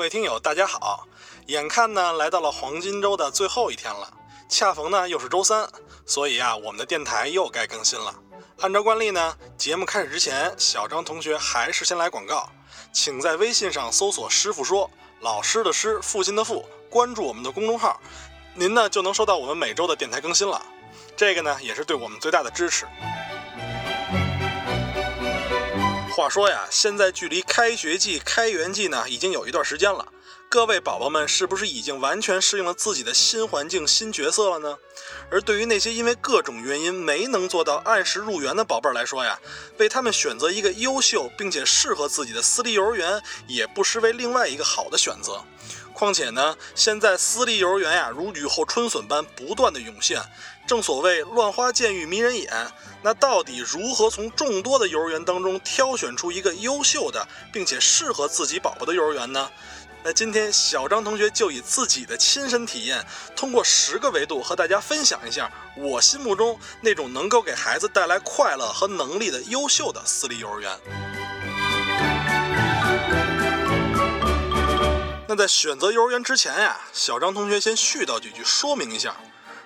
各位听友，大家好！眼看呢来到了黄金周的最后一天了，恰逢呢又是周三，所以啊，我们的电台又该更新了。按照惯例呢，节目开始之前，小张同学还是先来广告，请在微信上搜索“师傅说”，老师的师，父亲的父，关注我们的公众号，您呢就能收到我们每周的电台更新了。这个呢也是对我们最大的支持。话说呀，现在距离开学季、开园季呢，已经有一段时间了。各位宝宝们，是不是已经完全适应了自己的新环境、新角色了呢？而对于那些因为各种原因没能做到按时入园的宝贝儿来说呀，为他们选择一个优秀并且适合自己的私立幼儿园，也不失为另外一个好的选择。况且呢，现在私立幼儿园呀，如雨后春笋般不断的涌现。正所谓乱花渐欲迷人眼，那到底如何从众多的幼儿园当中挑选出一个优秀的并且适合自己宝宝的幼儿园呢？那今天小张同学就以自己的亲身体验，通过十个维度和大家分享一下我心目中那种能够给孩子带来快乐和能力的优秀的私立幼儿园。在选择幼儿园之前呀，小张同学先絮叨几句说明一下。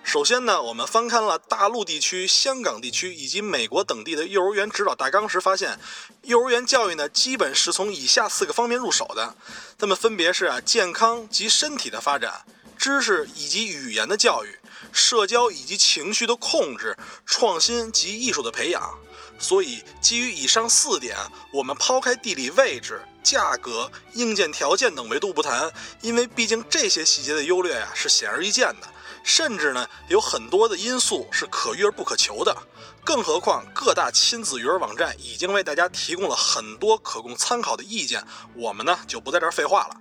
首先呢，我们翻看了大陆地区、香港地区以及美国等地的幼儿园指导大纲时，发现幼儿园教育呢，基本是从以下四个方面入手的。它们分别是啊，健康及身体的发展、知识以及语言的教育、社交以及情绪的控制、创新及艺术的培养。所以，基于以上四点，我们抛开地理位置。价格、硬件条件等维度不谈，因为毕竟这些细节的优劣呀是显而易见的，甚至呢有很多的因素是可遇而不可求的。更何况各大亲子育儿网站已经为大家提供了很多可供参考的意见，我们呢就不在这儿废话了。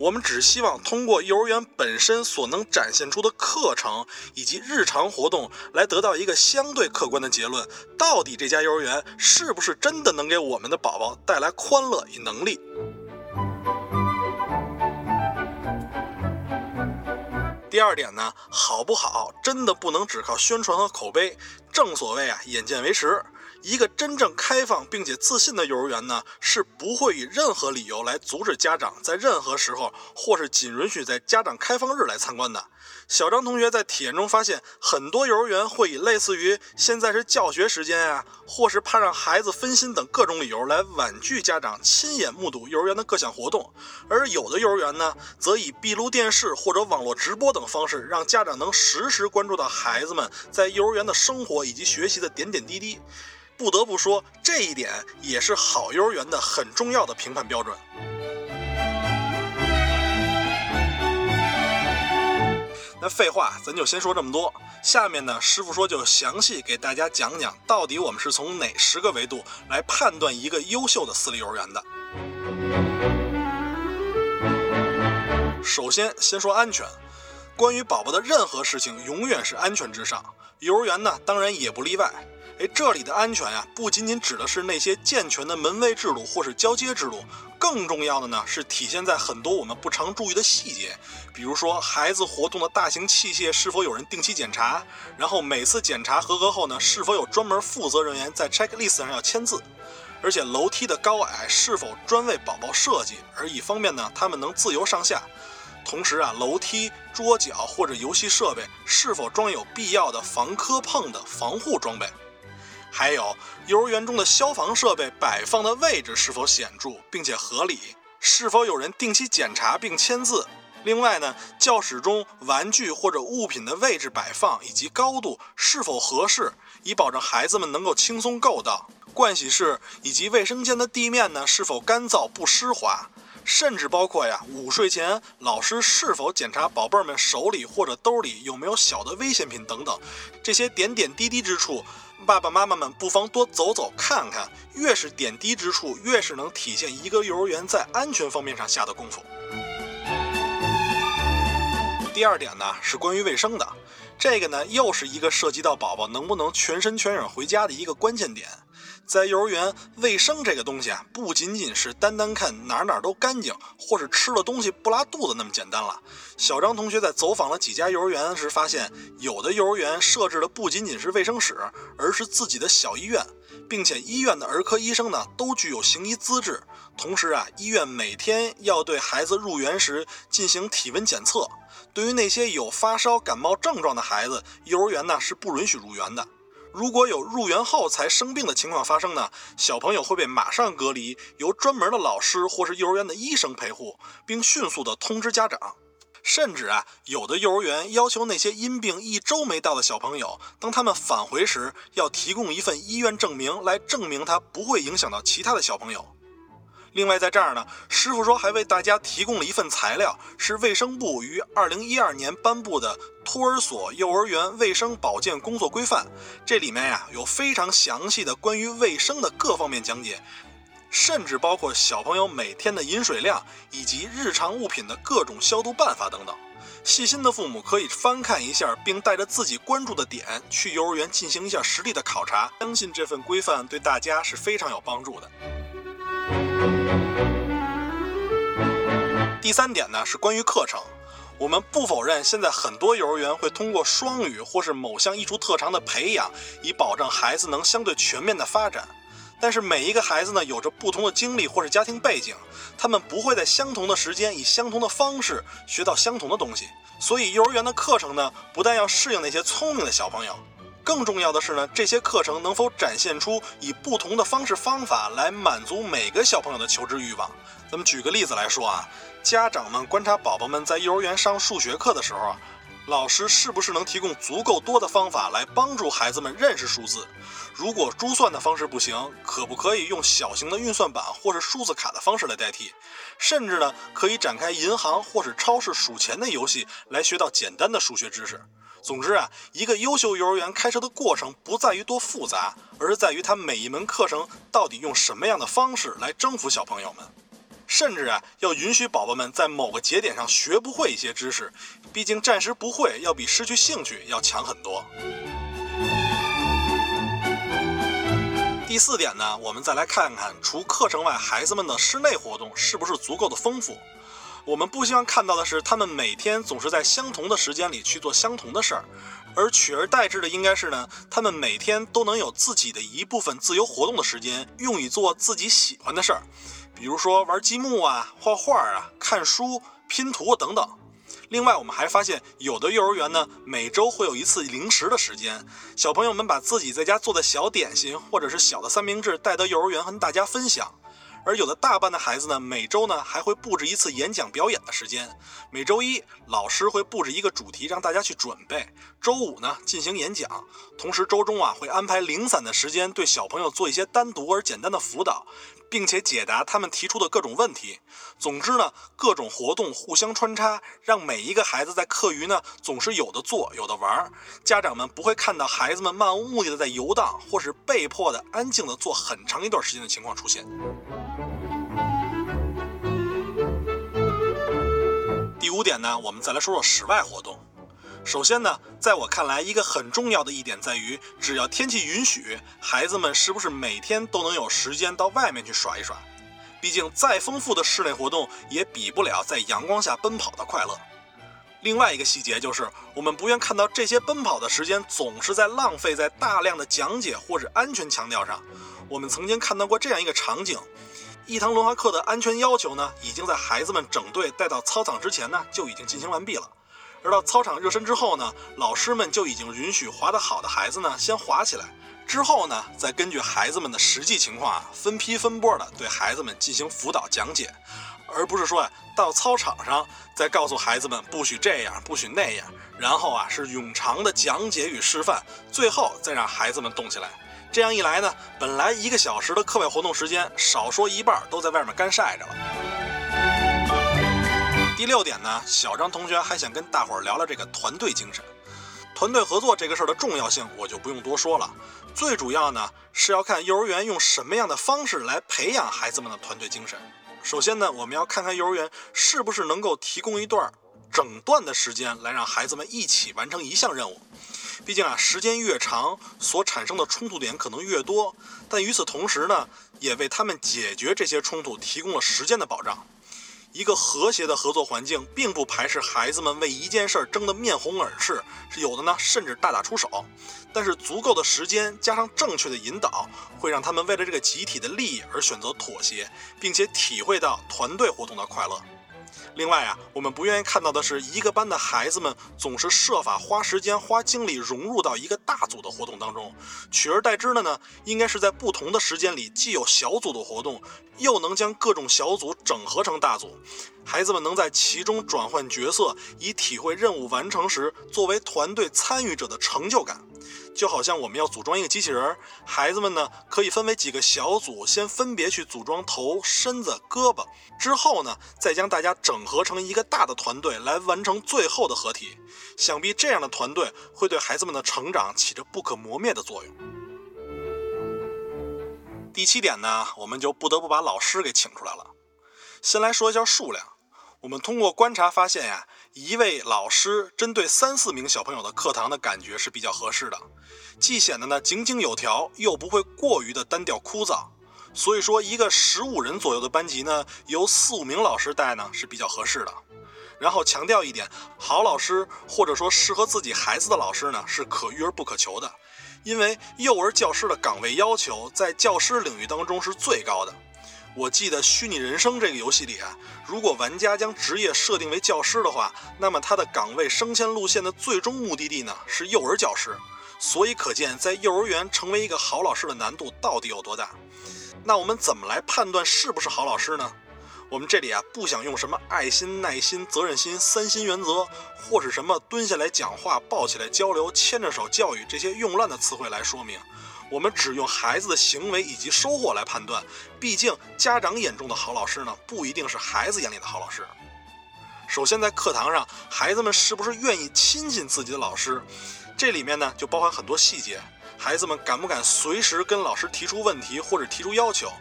我们只希望通过幼儿园本身所能展现出的课程以及日常活动，来得到一个相对客观的结论：到底这家幼儿园是不是真的能给我们的宝宝带来欢乐与能力？第二点呢，好不好，真的不能只靠宣传和口碑。正所谓啊，眼见为实。一个真正开放并且自信的幼儿园呢，是不会以任何理由来阻止家长在任何时候，或是仅允许在家长开放日来参观的。小张同学在体验中发现，很多幼儿园会以类似于现在是教学时间呀，或是怕让孩子分心等各种理由来婉拒家长亲眼目睹幼儿园的各项活动，而有的幼儿园呢，则以闭路电视或者网络直播等方式，让家长能实时关注到孩子们在幼儿园的生活以及学习的点点滴滴。不得不说，这一点也是好幼儿园的很重要的评判标准。那废话，咱就先说这么多。下面呢，师傅说就详细给大家讲讲，到底我们是从哪十个维度来判断一个优秀的私立幼儿园的。首先，先说安全。关于宝宝的任何事情，永远是安全至上。幼儿园呢，当然也不例外。哎，这里的安全呀，不仅仅指的是那些健全的门卫制度或是交接制度，更重要的呢是体现在很多我们不常注意的细节，比如说孩子活动的大型器械是否有人定期检查，然后每次检查合格后呢，是否有专门负责人员在 checklist 上要签字，而且楼梯的高矮是否专为宝宝设计，而以方便呢他们能自由上下，同时啊，楼梯、桌角或者游戏设备是否装有必要的防磕碰的防护装备。还有幼儿园中的消防设备摆放的位置是否显著并且合理？是否有人定期检查并签字？另外呢，教室中玩具或者物品的位置摆放以及高度是否合适，以保证孩子们能够轻松够到？盥洗室以及卫生间的地面呢是否干燥不湿滑？甚至包括呀，午睡前老师是否检查宝贝儿们手里或者兜里有没有小的危险品等等，这些点点滴滴之处。爸爸妈妈们不妨多走走看看，越是点滴之处，越是能体现一个幼儿园在安全方面上下的功夫。第二点呢，是关于卫生的，这个呢又是一个涉及到宝宝能不能全身全影回家的一个关键点。在幼儿园，卫生这个东西啊，不仅仅是单单看哪哪都干净，或是吃了东西不拉肚子那么简单了。小张同学在走访了几家幼儿园时发现，有的幼儿园设置的不仅仅是卫生室，而是自己的小医院，并且医院的儿科医生呢都具有行医资质。同时啊，医院每天要对孩子入园时进行体温检测。对于那些有发烧、感冒症状的孩子，幼儿园呢是不允许入园的。如果有入园后才生病的情况发生呢，小朋友会被马上隔离，由专门的老师或是幼儿园的医生陪护，并迅速的通知家长。甚至啊，有的幼儿园要求那些因病一周没到的小朋友，当他们返回时，要提供一份医院证明来证明他不会影响到其他的小朋友。另外，在这儿呢，师傅说还为大家提供了一份材料，是卫生部于二零一二年颁布的《托儿所、幼儿园卫生保健工作规范》。这里面呀，有非常详细的关于卫生的各方面讲解，甚至包括小朋友每天的饮水量以及日常物品的各种消毒办法等等。细心的父母可以翻看一下，并带着自己关注的点去幼儿园进行一下实地的考察。相信这份规范对大家是非常有帮助的。第三点呢是关于课程，我们不否认现在很多幼儿园会通过双语或是某项艺术特长的培养，以保证孩子能相对全面的发展。但是每一个孩子呢有着不同的经历或是家庭背景，他们不会在相同的时间以相同的方式学到相同的东西。所以幼儿园的课程呢不但要适应那些聪明的小朋友，更重要的是呢这些课程能否展现出以不同的方式方法来满足每个小朋友的求知欲望。咱们举个例子来说啊。家长们观察宝宝们在幼儿园上数学课的时候啊，老师是不是能提供足够多的方法来帮助孩子们认识数字？如果珠算的方式不行，可不可以用小型的运算板或是数字卡的方式来代替？甚至呢，可以展开银行或是超市数钱的游戏来学到简单的数学知识。总之啊，一个优秀幼儿园开设的过程不在于多复杂，而是在于它每一门课程到底用什么样的方式来征服小朋友们。甚至啊，要允许宝宝们在某个节点上学不会一些知识，毕竟暂时不会要比失去兴趣要强很多。第四点呢，我们再来看看除课程外，孩子们的室内活动是不是足够的丰富。我们不希望看到的是，他们每天总是在相同的时间里去做相同的事儿，而取而代之的应该是呢，他们每天都能有自己的一部分自由活动的时间，用以做自己喜欢的事儿。比如说玩积木啊、画画啊、看书、拼图等等。另外，我们还发现有的幼儿园呢，每周会有一次零食的时间，小朋友们把自己在家做的小点心或者是小的三明治带到幼儿园和大家分享。而有的大班的孩子呢，每周呢还会布置一次演讲表演的时间。每周一，老师会布置一个主题让大家去准备；周五呢进行演讲，同时周中啊会安排零散的时间对小朋友做一些单独而简单的辅导，并且解答他们提出的各种问题。总之呢，各种活动互相穿插，让每一个孩子在课余呢总是有的做有的玩。家长们不会看到孩子们漫无目的的在游荡，或是被迫的安静的做很长一段时间的情况出现。第五点呢，我们再来说说室外活动。首先呢，在我看来，一个很重要的一点在于，只要天气允许，孩子们是不是每天都能有时间到外面去耍一耍？毕竟，再丰富的室内活动也比不了在阳光下奔跑的快乐。另外一个细节就是，我们不愿看到这些奔跑的时间总是在浪费在大量的讲解或者安全强调上。我们曾经看到过这样一个场景。一堂轮滑课的安全要求呢，已经在孩子们整队带到操场之前呢，就已经进行完毕了。而到操场热身之后呢，老师们就已经允许滑得好的孩子呢先滑起来，之后呢，再根据孩子们的实际情况啊，分批分波的对孩子们进行辅导讲解，而不是说呀，到操场上再告诉孩子们不许这样，不许那样，然后啊是冗长的讲解与示范，最后再让孩子们动起来。这样一来呢，本来一个小时的课外活动时间，少说一半都在外面干晒着了。第六点呢，小张同学还想跟大伙儿聊聊这个团队精神。团队合作这个事儿的重要性，我就不用多说了。最主要呢，是要看幼儿园用什么样的方式来培养孩子们的团队精神。首先呢，我们要看看幼儿园是不是能够提供一段整段的时间来让孩子们一起完成一项任务。毕竟啊，时间越长，所产生的冲突点可能越多。但与此同时呢，也为他们解决这些冲突提供了时间的保障。一个和谐的合作环境，并不排斥孩子们为一件事儿争得面红耳赤，是有的呢，甚至大打出手。但是足够的时间加上正确的引导，会让他们为了这个集体的利益而选择妥协，并且体会到团队活动的快乐。另外啊，我们不愿意看到的是一个班的孩子们总是设法花时间、花精力融入到一个大组的活动当中，取而代之的呢，应该是在不同的时间里，既有小组的活动，又能将各种小组整合成大组，孩子们能在其中转换角色，以体会任务完成时作为团队参与者的成就感。就好像我们要组装一个机器人，孩子们呢可以分为几个小组，先分别去组装头、身子、胳膊，之后呢再将大家整合成一个大的团队来完成最后的合体。想必这样的团队会对孩子们的成长起着不可磨灭的作用。第七点呢，我们就不得不把老师给请出来了。先来说一下数量，我们通过观察发现呀。一位老师针对三四名小朋友的课堂的感觉是比较合适的，既显得呢井井有条，又不会过于的单调枯燥。所以说，一个十五人左右的班级呢，由四五名老师带呢是比较合适的。然后强调一点，好老师或者说适合自己孩子的老师呢，是可遇而不可求的，因为幼儿教师的岗位要求在教师领域当中是最高的。我记得《虚拟人生》这个游戏里啊，如果玩家将职业设定为教师的话，那么他的岗位升迁路线的最终目的地呢是幼儿教师。所以可见，在幼儿园成为一个好老师的难度到底有多大。那我们怎么来判断是不是好老师呢？我们这里啊，不想用什么爱心、耐心、责任心三心原则，或是什么蹲下来讲话、抱起来交流、牵着手教育这些用烂的词汇来说明。我们只用孩子的行为以及收获来判断，毕竟家长眼中的好老师呢，不一定是孩子眼里的好老师。首先，在课堂上，孩子们是不是愿意亲近自己的老师？这里面呢，就包含很多细节。孩子们敢不敢随时跟老师提出问题或者提出要求？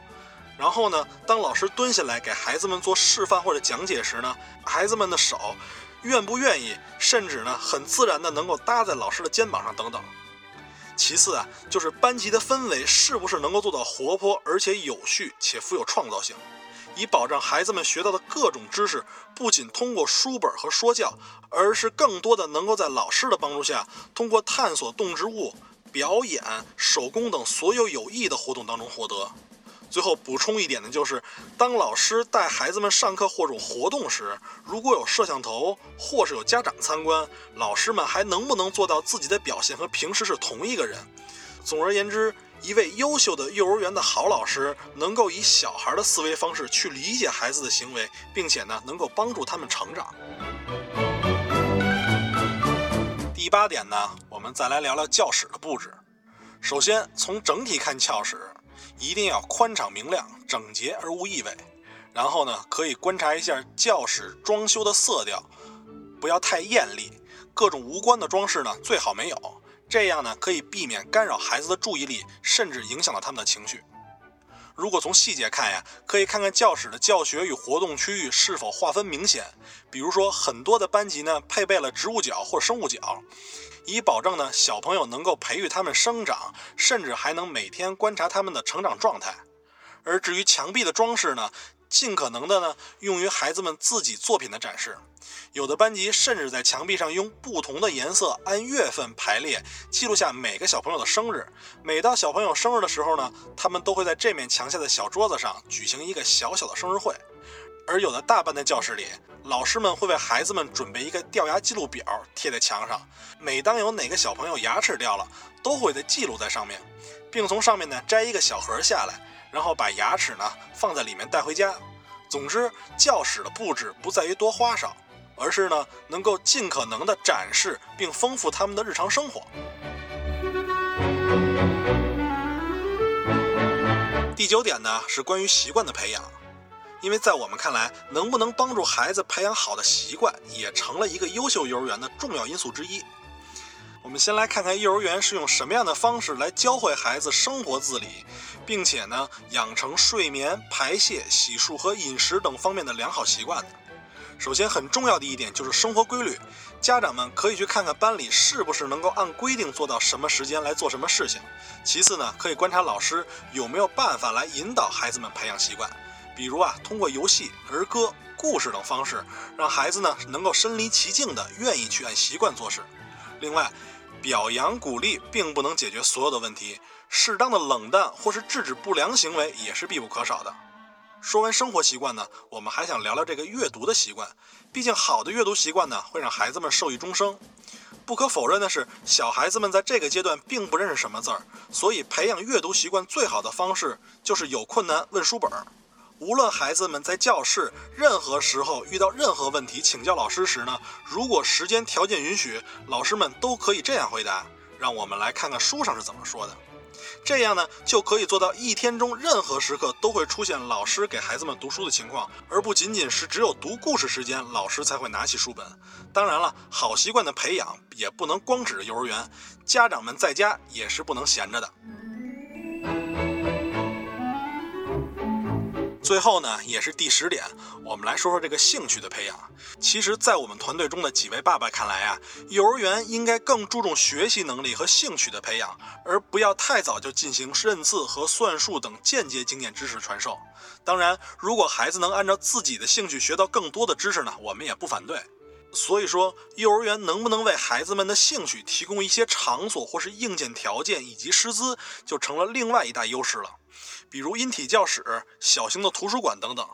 然后呢，当老师蹲下来给孩子们做示范或者讲解时呢，孩子们的手愿不愿意，甚至呢，很自然的能够搭在老师的肩膀上等等。其次啊，就是班级的氛围是不是能够做到活泼而且有序且富有创造性，以保障孩子们学到的各种知识不仅通过书本和说教，而是更多的能够在老师的帮助下，通过探索动植物、表演、手工等所有有益的活动当中获得。最后补充一点呢，就是当老师带孩子们上课或者活动时，如果有摄像头或是有家长参观，老师们还能不能做到自己的表现和平时是同一个人？总而言之，一位优秀的幼儿园的好老师，能够以小孩的思维方式去理解孩子的行为，并且呢，能够帮助他们成长。第八点呢，我们再来聊聊教室的布置。首先，从整体看教室。一定要宽敞明亮、整洁而无异味。然后呢，可以观察一下教室装修的色调，不要太艳丽。各种无关的装饰呢，最好没有。这样呢，可以避免干扰孩子的注意力，甚至影响到他们的情绪。如果从细节看呀，可以看看教室的教学与活动区域是否划分明显。比如说，很多的班级呢，配备了植物角或生物角。以保证呢，小朋友能够培育他们生长，甚至还能每天观察他们的成长状态。而至于墙壁的装饰呢，尽可能的呢，用于孩子们自己作品的展示。有的班级甚至在墙壁上用不同的颜色按月份排列，记录下每个小朋友的生日。每到小朋友生日的时候呢，他们都会在这面墙下的小桌子上举行一个小小的生日会。而有的大班的教室里，老师们会为孩子们准备一个掉牙记录表贴在墙上，每当有哪个小朋友牙齿掉了，都会在记录在上面，并从上面呢摘一个小盒下来，然后把牙齿呢放在里面带回家。总之，教室的布置不在于多花哨，而是呢能够尽可能的展示并丰富他们的日常生活。第九点呢是关于习惯的培养。因为在我们看来，能不能帮助孩子培养好的习惯，也成了一个优秀幼儿园的重要因素之一。我们先来看看幼儿园是用什么样的方式来教会孩子生活自理，并且呢，养成睡眠、排泄、洗漱和饮食等方面的良好习惯的。首先，很重要的一点就是生活规律。家长们可以去看看班里是不是能够按规定做到什么时间来做什么事情。其次呢，可以观察老师有没有办法来引导孩子们培养习惯，比如啊，通过游戏、儿歌、故事等方式，让孩子呢能够身临其境的愿意去按习惯做事。另外，表扬鼓励并不能解决所有的问题，适当的冷淡或是制止不良行为也是必不可少的。说完生活习惯呢，我们还想聊聊这个阅读的习惯。毕竟，好的阅读习惯呢，会让孩子们受益终生。不可否认的是，小孩子们在这个阶段并不认识什么字儿，所以培养阅读习惯最好的方式就是有困难问书本儿。无论孩子们在教室任何时候遇到任何问题请教老师时呢，如果时间条件允许，老师们都可以这样回答。让我们来看看书上是怎么说的。这样呢，就可以做到一天中任何时刻都会出现老师给孩子们读书的情况，而不仅仅是只有读故事时间老师才会拿起书本。当然了，好习惯的培养也不能光指着幼儿园，家长们在家也是不能闲着的。最后呢，也是第十点，我们来说说这个兴趣的培养。其实，在我们团队中的几位爸爸看来啊，幼儿园应该更注重学习能力和兴趣的培养，而不要太早就进行认字和算术等间接经验知识传授。当然，如果孩子能按照自己的兴趣学到更多的知识呢，我们也不反对。所以说，幼儿园能不能为孩子们的兴趣提供一些场所或是硬件条件以及师资，就成了另外一大优势了。比如音体教室、小型的图书馆等等，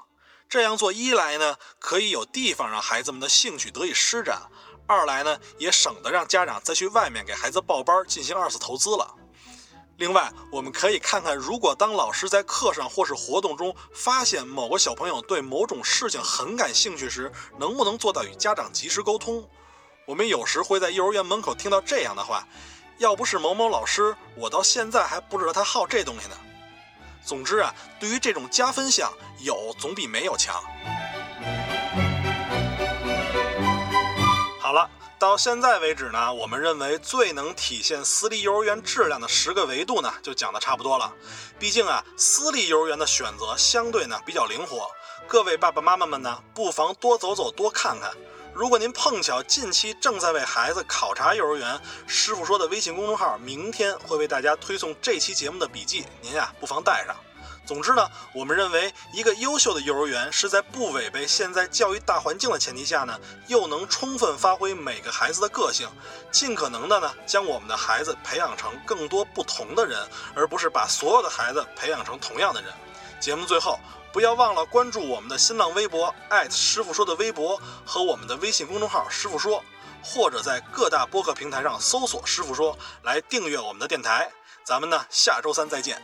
这样做一来呢，可以有地方让孩子们的兴趣得以施展；二来呢，也省得让家长再去外面给孩子报班进行二次投资了。另外，我们可以看看，如果当老师在课上或是活动中发现某个小朋友对某种事情很感兴趣时，能不能做到与家长及时沟通？我们有时会在幼儿园门口听到这样的话：“要不是某某老师，我到现在还不知道他好这东西呢。”总之啊，对于这种加分项，有总比没有强。好了。到现在为止呢，我们认为最能体现私立幼儿园质量的十个维度呢，就讲的差不多了。毕竟啊，私立幼儿园的选择相对呢比较灵活，各位爸爸妈妈们呢，不妨多走走，多看看。如果您碰巧近期正在为孩子考察幼儿园，师傅说的微信公众号明天会为大家推送这期节目的笔记，您呀不妨带上。总之呢，我们认为一个优秀的幼儿园是在不违背现在教育大环境的前提下呢，又能充分发挥每个孩子的个性，尽可能的呢将我们的孩子培养成更多不同的人，而不是把所有的孩子培养成同样的人。节目最后，不要忘了关注我们的新浪微博师傅说的微博和我们的微信公众号师傅说，或者在各大播客平台上搜索师傅说来订阅我们的电台。咱们呢下周三再见。